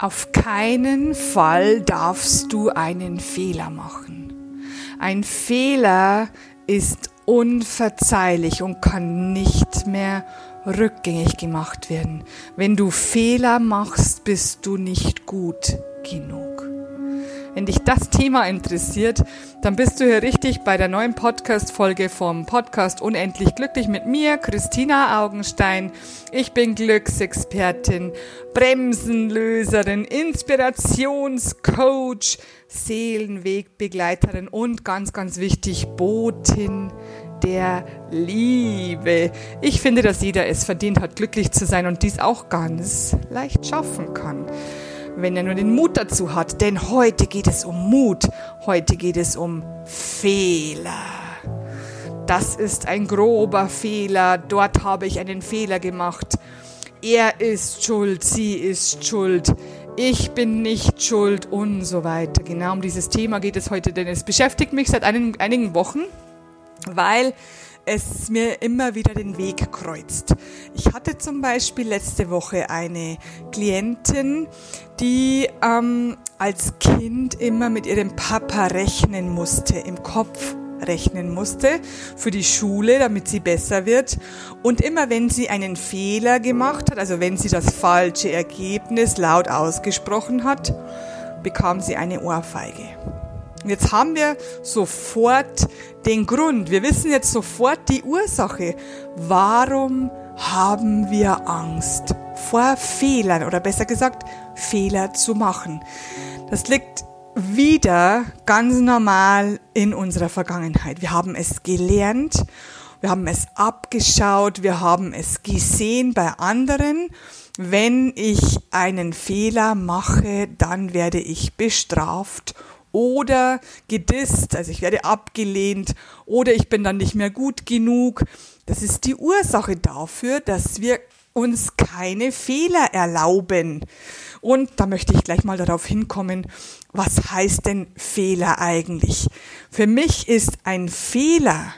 Auf keinen Fall darfst du einen Fehler machen. Ein Fehler ist unverzeihlich und kann nicht mehr rückgängig gemacht werden. Wenn du Fehler machst, bist du nicht gut genug. Wenn dich das Thema interessiert, dann bist du hier richtig bei der neuen Podcast-Folge vom Podcast Unendlich Glücklich mit mir, Christina Augenstein. Ich bin Glücksexpertin, Bremsenlöserin, Inspirationscoach, Seelenwegbegleiterin und ganz, ganz wichtig, Botin der Liebe. Ich finde, dass jeder es verdient hat, glücklich zu sein und dies auch ganz leicht schaffen kann wenn er nur den Mut dazu hat. Denn heute geht es um Mut, heute geht es um Fehler. Das ist ein grober Fehler, dort habe ich einen Fehler gemacht. Er ist schuld, sie ist schuld, ich bin nicht schuld und so weiter. Genau um dieses Thema geht es heute, denn es beschäftigt mich seit einigen Wochen, weil es mir immer wieder den Weg kreuzt. Ich hatte zum Beispiel letzte Woche eine Klientin, die ähm, als Kind immer mit ihrem Papa rechnen musste, im Kopf rechnen musste für die Schule, damit sie besser wird. Und immer wenn sie einen Fehler gemacht hat, also wenn sie das falsche Ergebnis laut ausgesprochen hat, bekam sie eine Ohrfeige. Jetzt haben wir sofort den Grund. Wir wissen jetzt sofort die Ursache. Warum haben wir Angst vor Fehlern oder besser gesagt Fehler zu machen? Das liegt wieder ganz normal in unserer Vergangenheit. Wir haben es gelernt, wir haben es abgeschaut, wir haben es gesehen bei anderen. Wenn ich einen Fehler mache, dann werde ich bestraft oder gedisst, also ich werde abgelehnt oder ich bin dann nicht mehr gut genug. Das ist die Ursache dafür, dass wir uns keine Fehler erlauben. Und da möchte ich gleich mal darauf hinkommen, was heißt denn Fehler eigentlich? Für mich ist ein Fehler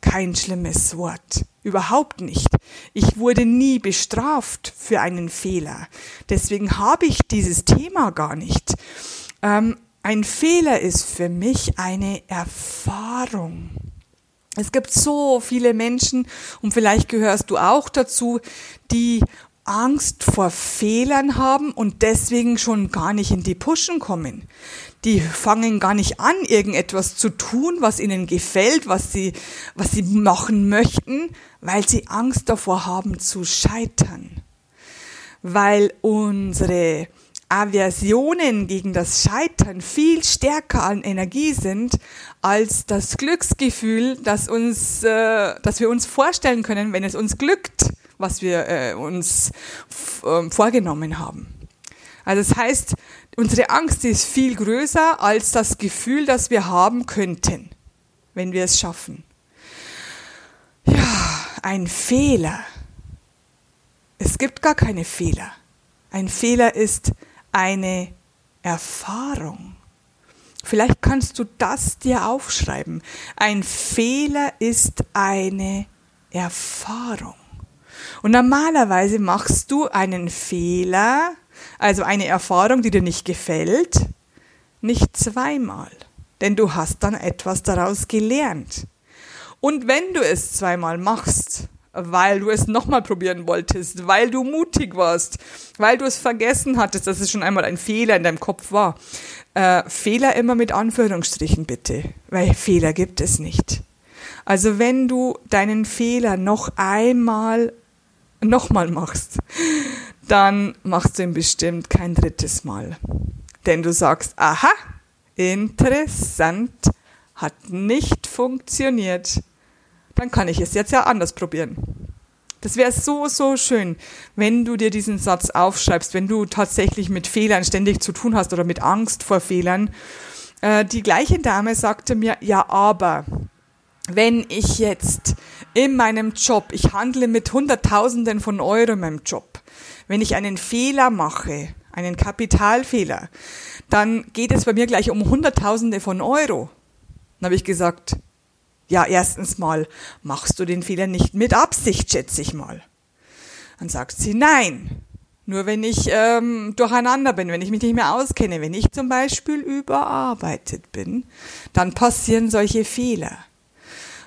kein schlimmes Wort. Überhaupt nicht. Ich wurde nie bestraft für einen Fehler. Deswegen habe ich dieses Thema gar nicht. Ähm, ein Fehler ist für mich eine Erfahrung. Es gibt so viele Menschen, und vielleicht gehörst du auch dazu, die Angst vor Fehlern haben und deswegen schon gar nicht in die Pushen kommen. Die fangen gar nicht an, irgendetwas zu tun, was ihnen gefällt, was sie, was sie machen möchten, weil sie Angst davor haben zu scheitern. Weil unsere Aversionen gegen das Scheitern viel stärker an Energie sind als das Glücksgefühl, das uns, äh, das wir uns vorstellen können, wenn es uns glückt, was wir äh, uns äh, vorgenommen haben. Also das heißt, unsere Angst ist viel größer als das Gefühl, das wir haben könnten, wenn wir es schaffen. Ja, ein Fehler. Es gibt gar keine Fehler. Ein Fehler ist eine Erfahrung. Vielleicht kannst du das dir aufschreiben. Ein Fehler ist eine Erfahrung. Und normalerweise machst du einen Fehler, also eine Erfahrung, die dir nicht gefällt, nicht zweimal. Denn du hast dann etwas daraus gelernt. Und wenn du es zweimal machst, weil du es nochmal probieren wolltest, weil du mutig warst, weil du es vergessen hattest, dass es schon einmal ein Fehler in deinem Kopf war. Äh, Fehler immer mit Anführungsstrichen bitte, weil Fehler gibt es nicht. Also wenn du deinen Fehler noch einmal nochmal machst, dann machst du ihn bestimmt kein drittes Mal. Denn du sagst, aha, interessant, hat nicht funktioniert dann kann ich es jetzt ja anders probieren. Das wäre so, so schön, wenn du dir diesen Satz aufschreibst, wenn du tatsächlich mit Fehlern ständig zu tun hast oder mit Angst vor Fehlern. Äh, die gleiche Dame sagte mir, ja, aber wenn ich jetzt in meinem Job, ich handle mit Hunderttausenden von Euro in meinem Job, wenn ich einen Fehler mache, einen Kapitalfehler, dann geht es bei mir gleich um Hunderttausende von Euro. Dann habe ich gesagt, ja, erstens mal machst du den Fehler nicht mit Absicht, schätze ich mal. Dann sagt sie nein. Nur wenn ich ähm, durcheinander bin, wenn ich mich nicht mehr auskenne, wenn ich zum Beispiel überarbeitet bin, dann passieren solche Fehler.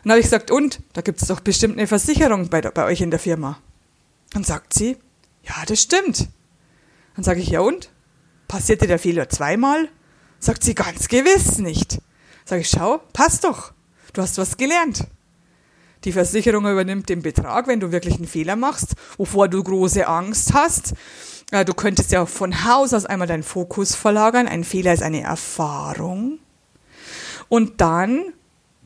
Und dann habe ich gesagt, und, da gibt es doch bestimmt eine Versicherung bei, bei euch in der Firma. Dann sagt sie, ja, das stimmt. Dann sage ich, ja und? Passierte der Fehler zweimal? Sagt sie, ganz gewiss nicht. Sag ich, schau, passt doch. Du hast was gelernt. Die Versicherung übernimmt den Betrag, wenn du wirklich einen Fehler machst, wovor du große Angst hast. Äh, du könntest ja von Haus aus einmal deinen Fokus verlagern. Ein Fehler ist eine Erfahrung. Und dann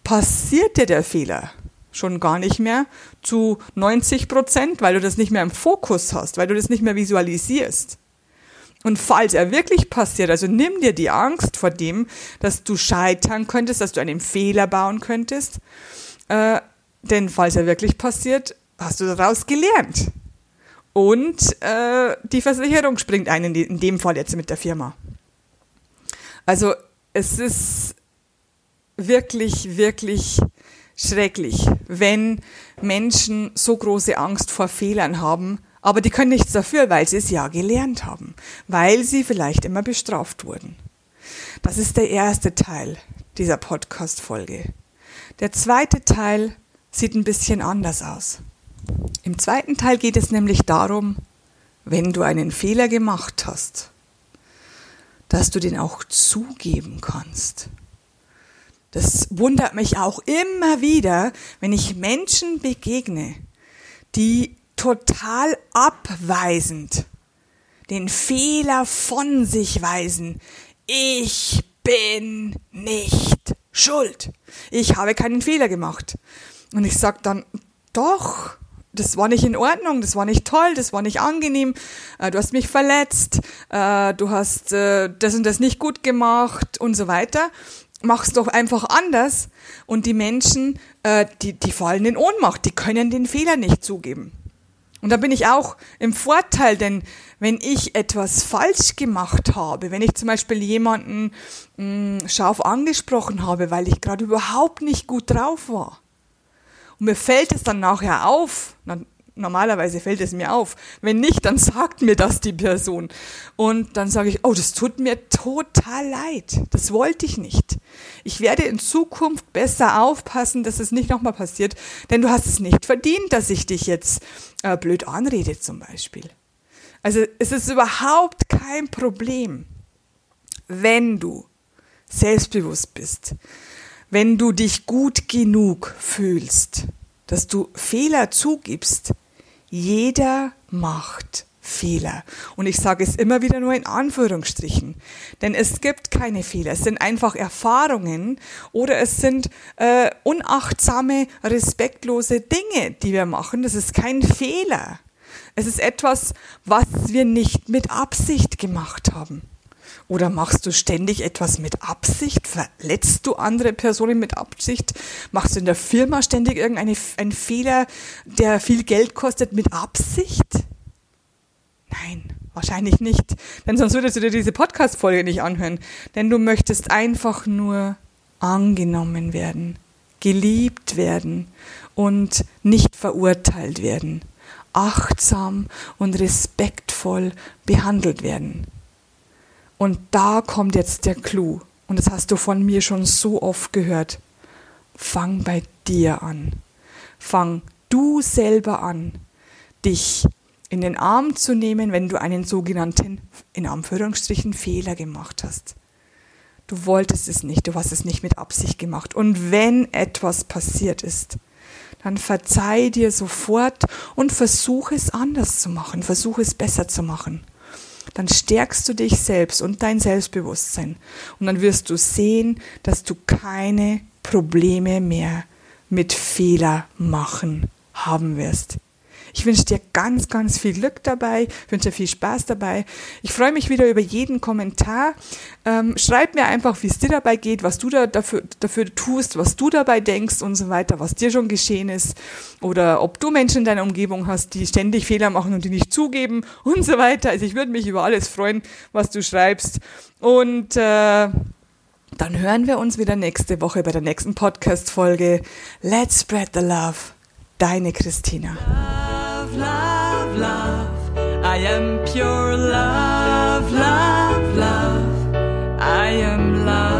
passiert dir der Fehler schon gar nicht mehr zu 90 Prozent, weil du das nicht mehr im Fokus hast, weil du das nicht mehr visualisierst. Und falls er wirklich passiert, also nimm dir die Angst vor dem, dass du scheitern könntest, dass du einen Fehler bauen könntest, äh, denn falls er wirklich passiert, hast du daraus gelernt. Und äh, die Versicherung springt ein, in, in dem Fall jetzt mit der Firma. Also es ist wirklich, wirklich schrecklich, wenn Menschen so große Angst vor Fehlern haben, aber die können nichts dafür, weil sie es ja gelernt haben, weil sie vielleicht immer bestraft wurden. Das ist der erste Teil dieser Podcast-Folge. Der zweite Teil sieht ein bisschen anders aus. Im zweiten Teil geht es nämlich darum, wenn du einen Fehler gemacht hast, dass du den auch zugeben kannst. Das wundert mich auch immer wieder, wenn ich Menschen begegne, die total abweisend den Fehler von sich weisen. Ich bin nicht schuld. Ich habe keinen Fehler gemacht. Und ich sag dann, doch, das war nicht in Ordnung, das war nicht toll, das war nicht angenehm, äh, du hast mich verletzt, äh, du hast äh, das und das nicht gut gemacht und so weiter. Mach's doch einfach anders. Und die Menschen, die, die fallen in Ohnmacht, die können den Fehler nicht zugeben. Und da bin ich auch im Vorteil, denn wenn ich etwas falsch gemacht habe, wenn ich zum Beispiel jemanden mh, scharf angesprochen habe, weil ich gerade überhaupt nicht gut drauf war, und mir fällt es dann nachher auf, normalerweise fällt es mir auf. Wenn nicht, dann sagt mir das die Person. Und dann sage ich, oh, das tut mir total leid. Das wollte ich nicht. Ich werde in Zukunft besser aufpassen, dass es nicht nochmal passiert, denn du hast es nicht verdient, dass ich dich jetzt äh, blöd anrede zum Beispiel. Also es ist überhaupt kein Problem, wenn du selbstbewusst bist, wenn du dich gut genug fühlst, dass du Fehler zugibst. Jeder macht Fehler. Und ich sage es immer wieder nur in Anführungsstrichen. Denn es gibt keine Fehler. Es sind einfach Erfahrungen oder es sind äh, unachtsame, respektlose Dinge, die wir machen. Das ist kein Fehler. Es ist etwas, was wir nicht mit Absicht gemacht haben. Oder machst du ständig etwas mit Absicht? Verletzt du andere Personen mit Absicht? Machst du in der Firma ständig irgendeinen Fehler, der viel Geld kostet, mit Absicht? Nein, wahrscheinlich nicht. Denn sonst würdest du dir diese Podcast-Folge nicht anhören. Denn du möchtest einfach nur angenommen werden, geliebt werden und nicht verurteilt werden, achtsam und respektvoll behandelt werden. Und da kommt jetzt der Clou. Und das hast du von mir schon so oft gehört. Fang bei dir an. Fang du selber an, dich in den Arm zu nehmen, wenn du einen sogenannten, in Anführungsstrichen, Fehler gemacht hast. Du wolltest es nicht, du hast es nicht mit Absicht gemacht. Und wenn etwas passiert ist, dann verzeih dir sofort und versuche es anders zu machen, versuche es besser zu machen dann stärkst du dich selbst und dein Selbstbewusstsein. Und dann wirst du sehen, dass du keine Probleme mehr mit Fehler machen haben wirst. Ich wünsche dir ganz, ganz viel Glück dabei, wünsche dir viel Spaß dabei. Ich freue mich wieder über jeden Kommentar. Ähm, schreib mir einfach, wie es dir dabei geht, was du da dafür, dafür tust, was du dabei denkst und so weiter, was dir schon geschehen ist. Oder ob du Menschen in deiner Umgebung hast, die ständig Fehler machen und die nicht zugeben und so weiter. Also ich würde mich über alles freuen, was du schreibst. Und äh, dann hören wir uns wieder nächste Woche bei der nächsten Podcast-Folge. Let's spread the love. Deine Christina. love, love, love. I am pure love, love, love. I am love.